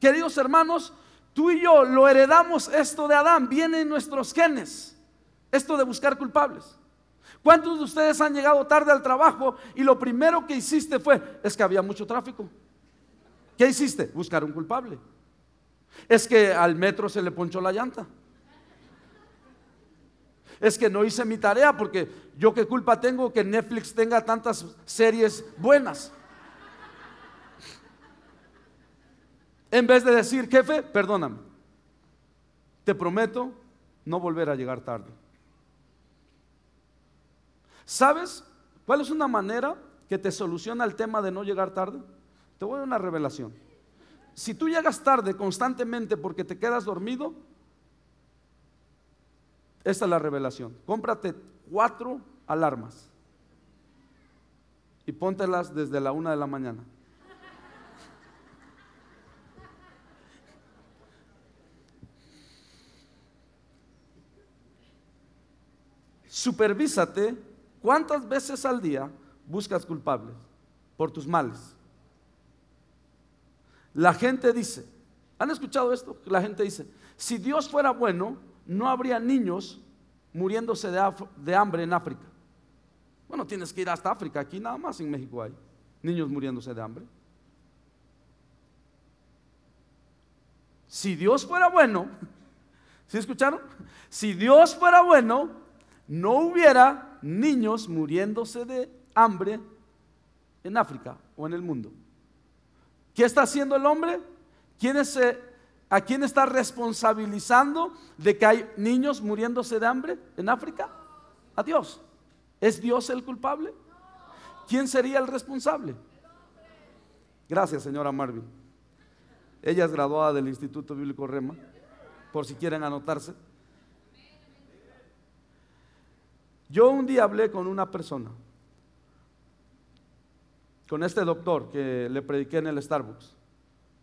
Speaker 1: Queridos hermanos, tú y yo lo heredamos esto de Adán, viene en nuestros genes, esto de buscar culpables. ¿Cuántos de ustedes han llegado tarde al trabajo y lo primero que hiciste fue, es que había mucho tráfico? ¿Qué hiciste? Buscar un culpable. Es que al metro se le ponchó la llanta es que no hice mi tarea porque yo qué culpa tengo que Netflix tenga tantas series buenas. En vez de decir, jefe, perdóname, te prometo no volver a llegar tarde. ¿Sabes cuál es una manera que te soluciona el tema de no llegar tarde? Te voy a dar una revelación. Si tú llegas tarde constantemente porque te quedas dormido, esta es la revelación. Cómprate cuatro alarmas y póntelas desde la una de la mañana. Supervísate cuántas veces al día buscas culpables por tus males. La gente dice, ¿han escuchado esto? La gente dice, si Dios fuera bueno, no habría niños muriéndose de, hambre en África. Bueno, tienes que ir hasta África, aquí nada más en México hay niños muriéndose de hambre. Si Dios fuera bueno, (laughs) ¿sí escucharon? Si Dios fuera bueno, no hubiera niños muriéndose de hambre en África o en el mundo. ¿Qué está haciendo el hombre? ¿Quién es, eh, ¿A quién está responsabilizando de que hay niños muriéndose de hambre en África? A Dios. ¿Es Dios el culpable? ¿Quién sería el responsable? Gracias, señora Marvin. Ella es graduada del Instituto Bíblico Rema, por si quieren anotarse. Yo un día hablé con una persona, con este doctor que le prediqué en el Starbucks.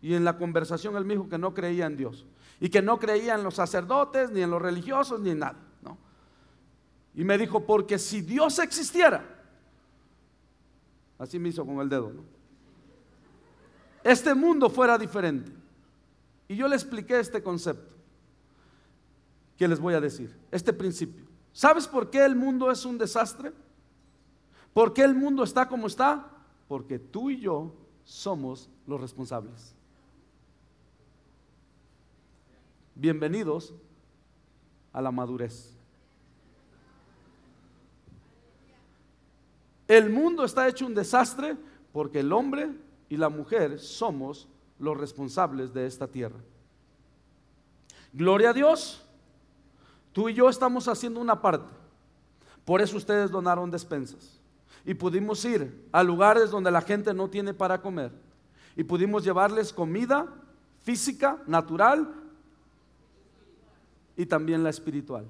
Speaker 1: Y en la conversación él me dijo que no creía en Dios. Y que no creía en los sacerdotes, ni en los religiosos, ni en nada. ¿no? Y me dijo, porque si Dios existiera, así me hizo con el dedo, ¿no? este mundo fuera diferente. Y yo le expliqué este concepto que les voy a decir, este principio. ¿Sabes por qué el mundo es un desastre? ¿Por qué el mundo está como está? Porque tú y yo somos los responsables. Bienvenidos a la madurez. El mundo está hecho un desastre porque el hombre y la mujer somos los responsables de esta tierra. Gloria a Dios. Tú y yo estamos haciendo una parte. Por eso ustedes donaron despensas. Y pudimos ir a lugares donde la gente no tiene para comer. Y pudimos llevarles comida física, natural y también la espiritual.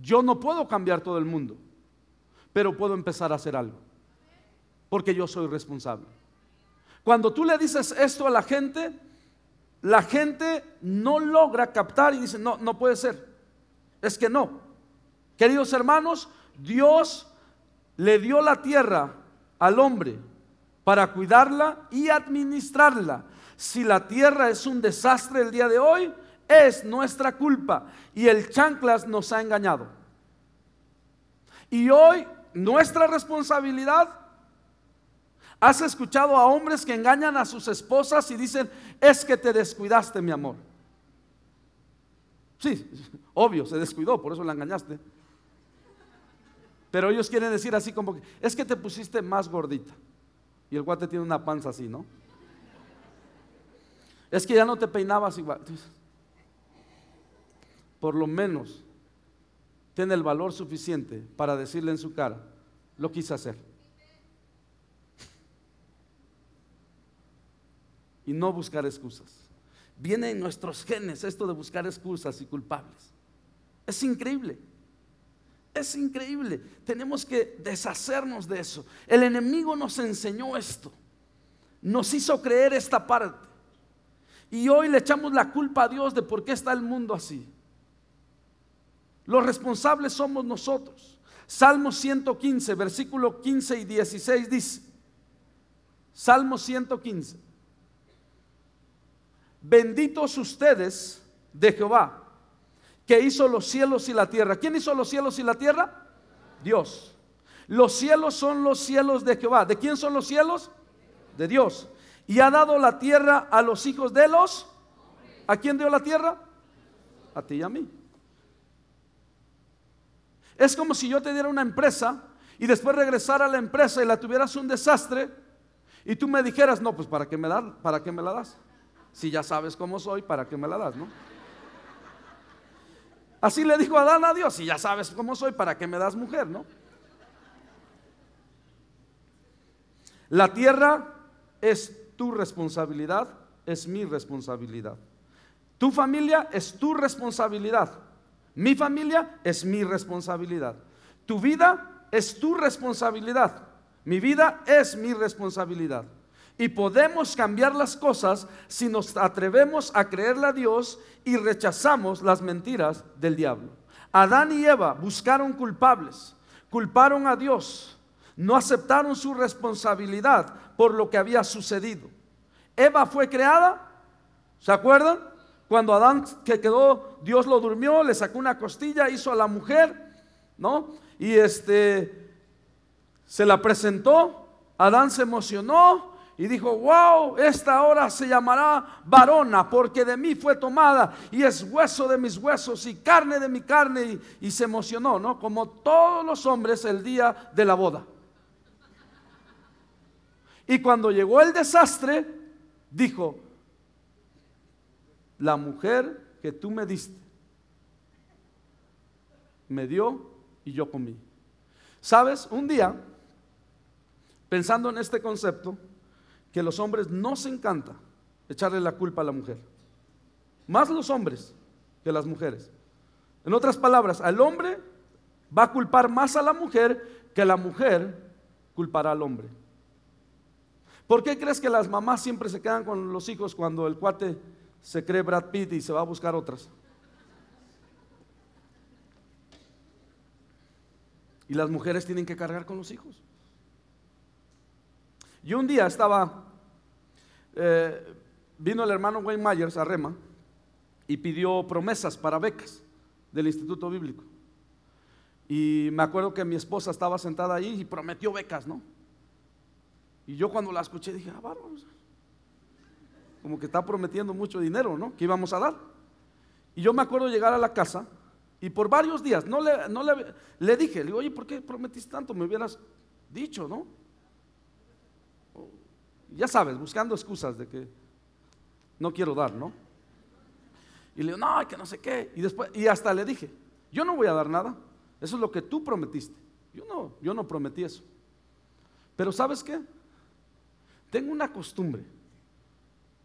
Speaker 1: Yo no puedo cambiar todo el mundo, pero puedo empezar a hacer algo. Porque yo soy responsable. Cuando tú le dices esto a la gente, la gente no logra captar y dice, no, no puede ser. Es que no. Queridos hermanos, Dios le dio la tierra al hombre para cuidarla y administrarla. Si la tierra es un desastre el día de hoy, es nuestra culpa y el chanclas nos ha engañado. Y hoy nuestra responsabilidad ¿Has escuchado a hombres que engañan a sus esposas y dicen, es que te descuidaste, mi amor? Sí, (laughs) obvio, se descuidó, por eso la engañaste. Pero ellos quieren decir así como es que te pusiste más gordita. Y el guate tiene una panza así, ¿no? Es que ya no te peinabas igual. Por lo menos tiene el valor suficiente para decirle en su cara, lo quise hacer. Y no buscar excusas. Viene en nuestros genes esto de buscar excusas y culpables. Es increíble. Es increíble. Tenemos que deshacernos de eso. El enemigo nos enseñó esto. Nos hizo creer esta parte. Y hoy le echamos la culpa a Dios de por qué está el mundo así. Los responsables somos nosotros. Salmo 115, versículo 15 y 16 dice. Salmo 115 benditos ustedes de Jehová, que hizo los cielos y la tierra. ¿Quién hizo los cielos y la tierra? Dios. Los cielos son los cielos de Jehová. ¿De quién son los cielos? De Dios. Y ha dado la tierra a los hijos de los. ¿A quién dio la tierra? A ti y a mí. Es como si yo te diera una empresa y después regresara a la empresa y la tuvieras un desastre y tú me dijeras, no, pues ¿para qué me, ¿para qué me la das? Si ya sabes cómo soy, ¿para qué me la das, no? Así le dijo Adán a Dios, y ya sabes cómo soy, ¿para qué me das mujer, no? La tierra es tu responsabilidad, es mi responsabilidad. Tu familia es tu responsabilidad. Mi familia es mi responsabilidad. Tu vida es tu responsabilidad. Mi vida es mi responsabilidad. Y podemos cambiar las cosas si nos atrevemos a creerle a Dios y rechazamos las mentiras del diablo. Adán y Eva buscaron culpables, culparon a Dios, no aceptaron su responsabilidad por lo que había sucedido. Eva fue creada, ¿se acuerdan? Cuando Adán que quedó, Dios lo durmió, le sacó una costilla, hizo a la mujer, ¿no? Y este se la presentó, Adán se emocionó, y dijo, wow, esta hora se llamará varona porque de mí fue tomada y es hueso de mis huesos y carne de mi carne y, se emocionó, ¿no? Como todos los hombres el día de la boda. Y cuando llegó el desastre, dijo, la mujer que tú me diste, me dio y yo comí. ¿Sabes? Un día, pensando en este concepto, que los hombres no se encanta echarle la culpa a la mujer. Más los hombres que las mujeres. En otras palabras, al hombre va a culpar más a la mujer que la mujer culpará al hombre. ¿Por qué crees que las mamás siempre se quedan con los hijos cuando el cuate se cree Brad Pitt y se va a buscar otras? Y las mujeres tienen que cargar con los hijos. Yo un día estaba, eh, vino el hermano Wayne Myers a Rema y pidió promesas para becas del Instituto Bíblico. Y me acuerdo que mi esposa estaba sentada ahí y prometió becas, ¿no? Y yo cuando la escuché dije, ah, como que está prometiendo mucho dinero, ¿no? Que íbamos a dar. Y yo me acuerdo llegar a la casa y por varios días, no le, no le, le dije, le digo, oye, ¿por qué prometiste tanto? Me hubieras dicho, ¿no? Ya sabes, buscando excusas de que no quiero dar, ¿no? Y le digo, no, que no sé qué. Y después, y hasta le dije, yo no voy a dar nada. Eso es lo que tú prometiste. Yo no, yo no prometí eso. Pero ¿sabes qué? Tengo una costumbre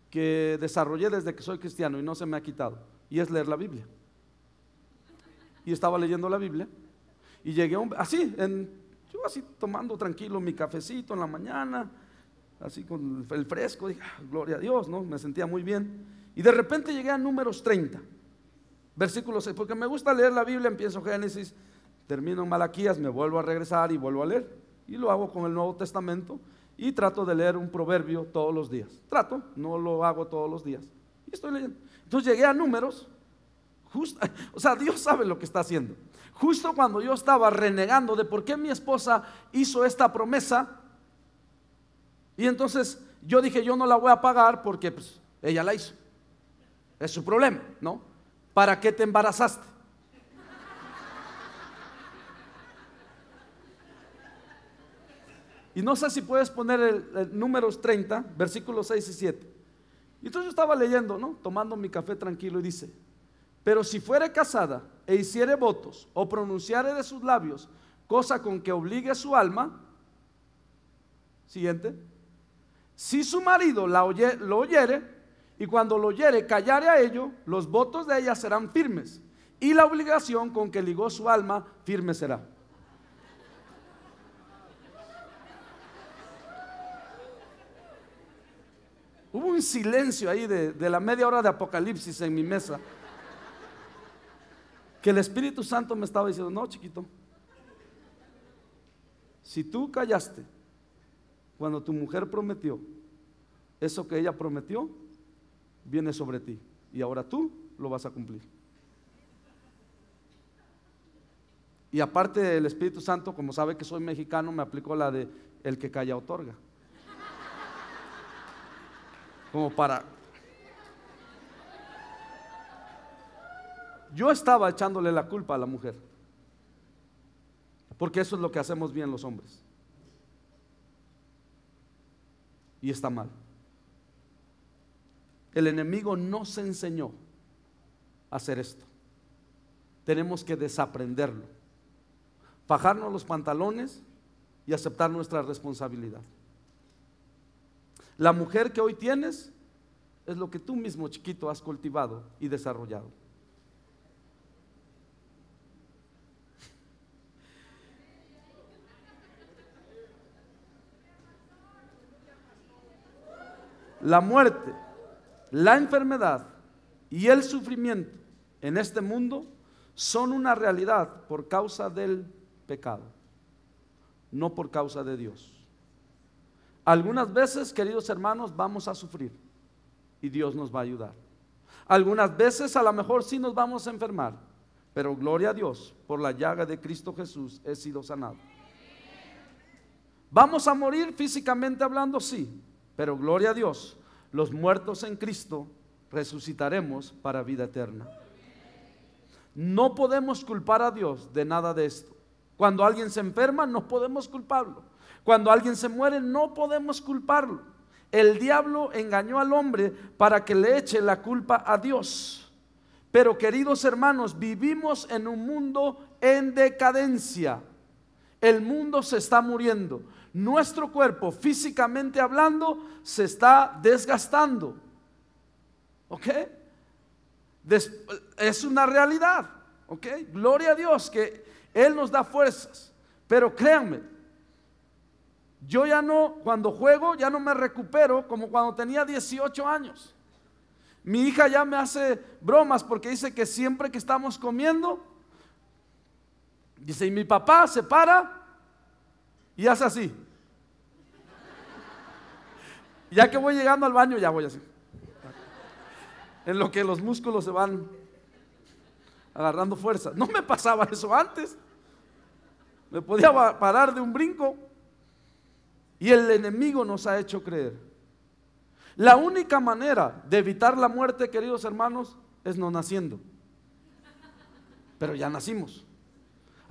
Speaker 1: que desarrollé desde que soy cristiano y no se me ha quitado. Y es leer la Biblia. Y estaba leyendo la Biblia. Y llegué a un, así, en, yo así tomando tranquilo mi cafecito en la mañana así con el fresco, dije, ah, gloria a Dios, ¿no? Me sentía muy bien. Y de repente llegué a números 30, versículo 6, porque me gusta leer la Biblia, empiezo Génesis, termino en Malaquías, me vuelvo a regresar y vuelvo a leer. Y lo hago con el Nuevo Testamento y trato de leer un proverbio todos los días. Trato, no lo hago todos los días. Y estoy leyendo. Entonces llegué a números, (laughs) o sea, Dios sabe lo que está haciendo. Justo cuando yo estaba renegando de por qué mi esposa hizo esta promesa, y entonces yo dije, yo no la voy a pagar porque pues, ella la hizo. Es su problema, ¿no? ¿Para qué te embarazaste? Y no sé si puedes poner el, números 30, versículos 6 y 7. Y entonces yo estaba leyendo, ¿no? Tomando mi café tranquilo y dice, pero si fuere casada e hiciere votos o pronunciare de sus labios cosa con que obligue su alma, siguiente, si su marido la lo oyere y cuando lo oyere callare a ello, los votos de ella serán firmes y la obligación con que ligó su alma firme será. Hubo un silencio ahí de, de, la media hora de Apocalipsis en mi mesa. Que el Espíritu Santo me estaba diciendo, no, chiquito, si tú callaste cuando tu mujer prometió, eso que ella prometió viene sobre ti. Y ahora tú lo vas a cumplir. Y aparte el Espíritu Santo, como sabe que soy mexicano, me aplicó la de el que calla otorga. Como para... Yo estaba echándole la culpa a la mujer. Porque eso es lo que hacemos bien los hombres. Y está mal. El enemigo no se enseñó a hacer esto. tenemos que desaprenderlo, fajarnos los pantalones y aceptar nuestra responsabilidad. La mujer que hoy tienes es lo que tú mismo chiquito has cultivado y desarrollado. La muerte, la enfermedad y el sufrimiento en este mundo son una realidad por causa del pecado, no por causa de Dios. Algunas veces, queridos hermanos, vamos a sufrir y Dios nos va a ayudar. Algunas veces a lo mejor sí nos vamos a enfermar, pero gloria a Dios, por la llaga de Cristo Jesús he sido sanado. Vamos a morir físicamente hablando, sí, pero gloria a Dios, los muertos en Cristo resucitaremos para vida eterna. No podemos culpar a Dios de nada de esto. Cuando alguien se enferma, no podemos culparlo. Cuando alguien se muere, no podemos culparlo. El diablo engañó al hombre para que le eche la culpa a Dios. Pero queridos hermanos, vivimos en un mundo en decadencia. El mundo se está muriendo. Nuestro cuerpo, físicamente hablando, se está desgastando. ¿Ok? es una realidad. ¿Ok? Gloria a Dios que Él nos da fuerzas. Pero créanme, yo ya no, cuando juego, ya no me recupero como cuando tenía 18 años. Mi hija ya me hace bromas porque dice que siempre que estamos comiendo, dice, y mi papá se para y hace así. (laughs) Ya que voy llegando al baño, ya voy así. En lo que los músculos se van agarrando fuerza. No me pasaba eso antes. Me podía parar de un brinco. Y el enemigo nos ha hecho creer. La única manera de evitar la muerte, queridos hermanos, es no naciendo. Pero ya nacimos.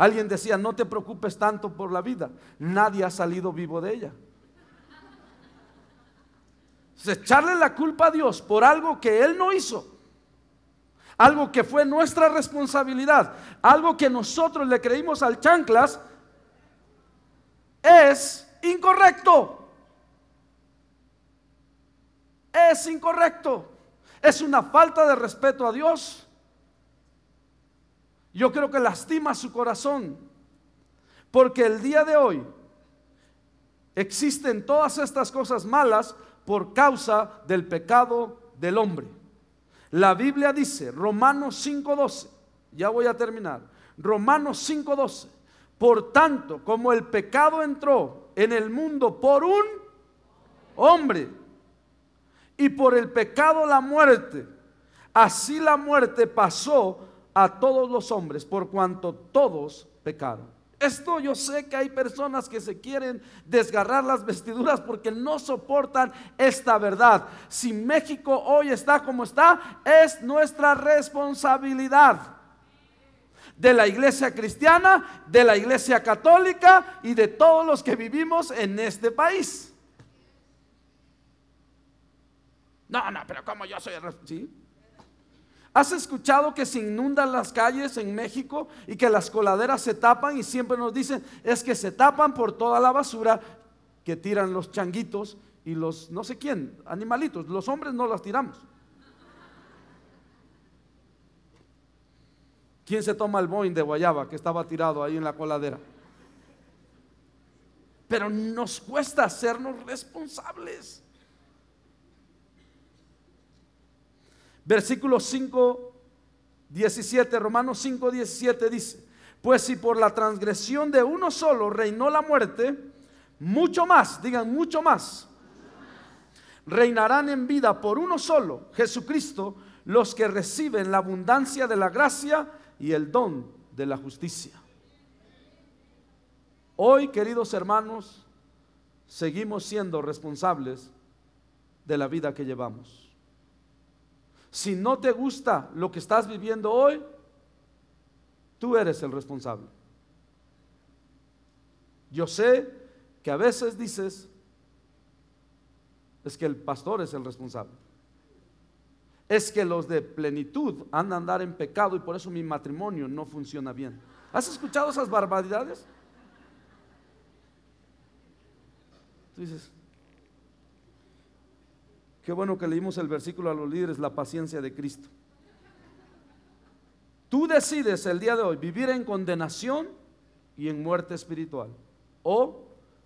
Speaker 1: Alguien decía, no te preocupes tanto por la vida. Nadie ha salido vivo de ella. echarle la culpa a Dios por algo que Él no hizo. Algo que fue nuestra responsabilidad. Algo que nosotros le creímos al chanclas. Es incorrecto. Es incorrecto. Es una falta de respeto a Dios. Yo creo que lastima su corazón. Porque el día de hoy existen todas estas cosas malas por causa del pecado del hombre. La Biblia dice, Romanos 5.12, ya voy a terminar, Romanos 5.12, por tanto, como el pecado entró en el mundo por un hombre y por el pecado la muerte, así la muerte pasó a todos los hombres por cuanto todos pecaron. Esto yo sé que hay personas que se quieren desgarrar las vestiduras porque no soportan esta verdad. Si México hoy está como está, es nuestra responsabilidad de la iglesia cristiana, de la iglesia católica y de todos los que vivimos en este país. No, no, pero como yo soy. ¿Sí? ¿Has escuchado que se inundan las calles en México y que las coladeras se tapan y siempre nos dicen es que se tapan por toda la basura que tiran los changuitos y los no sé quién, animalitos, los hombres no las tiramos. ¿Quién se toma el Boeing de Guayaba que estaba tirado ahí en la coladera? Pero nos cuesta hacernos responsables. Versículo 5, 17, Romanos 5, 17 dice, pues si por la transgresión de uno solo reinó la muerte, mucho más, digan mucho más, reinarán en vida por uno solo, Jesucristo, los que reciben la abundancia de la gracia y el don de la justicia. Hoy, queridos hermanos, seguimos siendo responsables de la vida que llevamos. Si no te gusta lo que estás viviendo hoy, tú eres el responsable. Yo sé que a veces dices, es que el pastor es el responsable. es que los de plenitud andan a andar en pecado y por eso mi matrimonio no funciona bien. ¿Has escuchado esas barbaridades? Tú dices, qué bueno que leímos el versículo a los líderes, la paciencia de Cristo. Tú decides el día de hoy vivir en condenación y en muerte espiritual o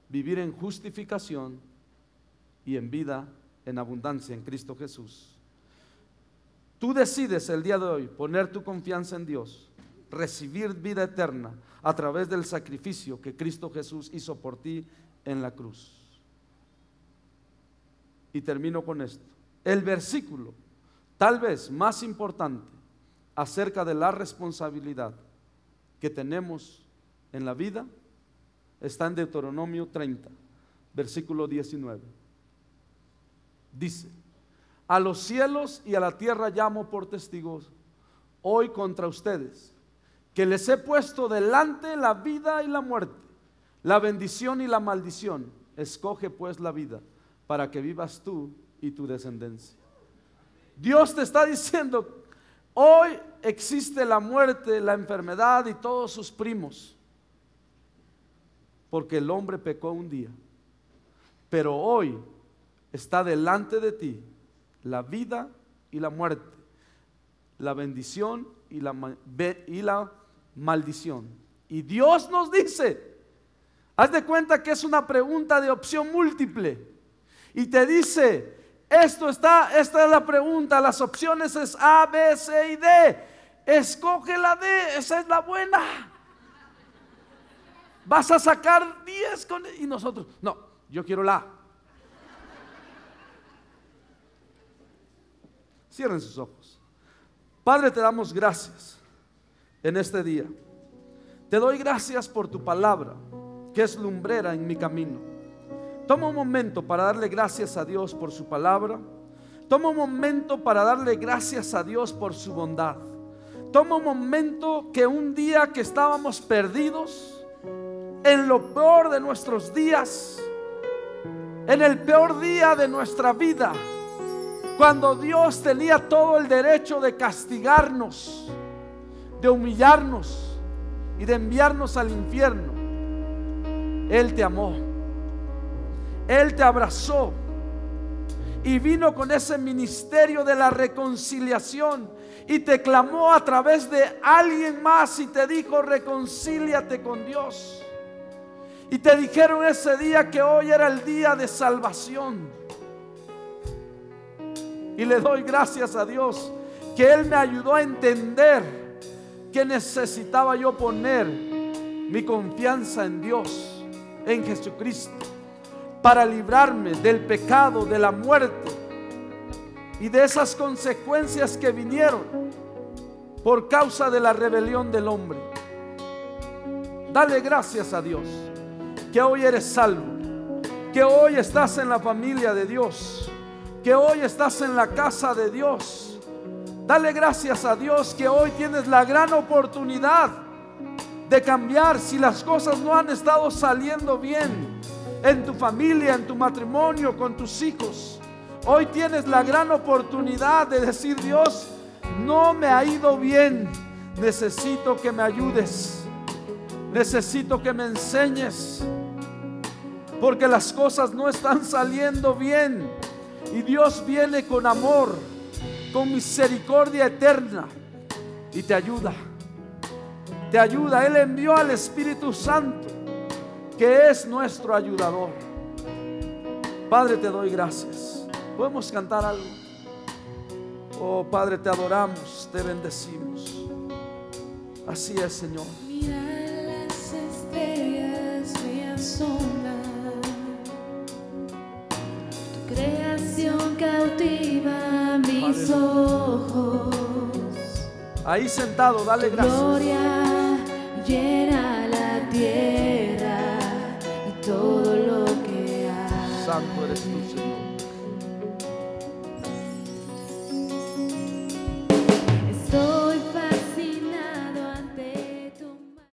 Speaker 1: vivir en justificación y en vida en abundancia en Cristo Jesús. Tú decides el día de hoy poner tu confianza en Dios, recibir vida eterna a través del sacrificio que Cristo Jesús hizo por ti en la cruz. Y termino con esto. El versículo, tal vez más importante, acerca de la responsabilidad que tenemos en la vida, está en Deuteronomio 30, versículo 19. Dice, a los cielos y a la tierra llamo por testigos hoy contra ustedes, que les he puesto delante la vida y la muerte, la bendición y la maldición. Escoge pues la vida para que vivas tú y tu descendencia. Dios te está diciendo, hoy existe la muerte, la enfermedad y todos sus primos, porque el hombre pecó un día, pero hoy está delante de ti la vida y la muerte, la bendición y la, maldición. Y Dios nos dice, haz de cuenta que es una pregunta de opción múltiple. Y te dice, esto está, esta es la pregunta, las opciones es A, B, C y D. Escoge la D, esa es la buena. Vas a sacar 10 con... Y nosotros, no, yo quiero la. Cierren sus ojos. Padre, te damos gracias en este día. Te doy gracias por tu palabra, que es lumbrera en mi camino. Toma un momento para darle gracias a Dios por su palabra. Toma un momento para darle gracias a Dios por su bondad. Toma un momento que un día que estábamos perdidos, en lo peor de nuestros días, en el peor día de nuestra vida, cuando Dios tenía todo el derecho de castigarnos, de humillarnos y de enviarnos al infierno, Él te amó. Él te abrazó y vino con ese ministerio de la reconciliación y te clamó a través de alguien más y te dijo, reconcíliate con Dios. Y te dijeron ese día que hoy era el día de salvación. Y le doy gracias a Dios que Él me ayudó a entender que necesitaba yo poner mi confianza en Dios, en Jesucristo, para librarme del pecado, de la muerte y de esas consecuencias que vinieron por causa de la rebelión del hombre. Dale gracias a Dios que hoy eres salvo, que hoy estás en la familia de Dios que hoy estás en la casa de Dios. Dale gracias a Dios que hoy tienes la gran oportunidad de cambiar si las cosas no han estado saliendo bien en tu familia, en tu matrimonio, con tus hijos. Hoy tienes la gran oportunidad de decir, Dios, no me ha ido bien, necesito que me ayudes, necesito que me enseñes, porque las cosas no están saliendo bien. Y Dios viene con amor, con misericordia eterna y te ayuda. Te ayuda. Él envió al Espíritu Santo, que es nuestro ayudador. Padre, te doy gracias. ¿Podemos cantar algo? Oh Padre, te adoramos, te bendecimos. Así es, Señor.
Speaker 2: Mira las estrellas, creación cautiva mis ojos.
Speaker 1: Ahí sentado, dale gracias.
Speaker 2: Gloria llena la tierra todo lo que hay.
Speaker 1: Santo eres tú, Señor. Estoy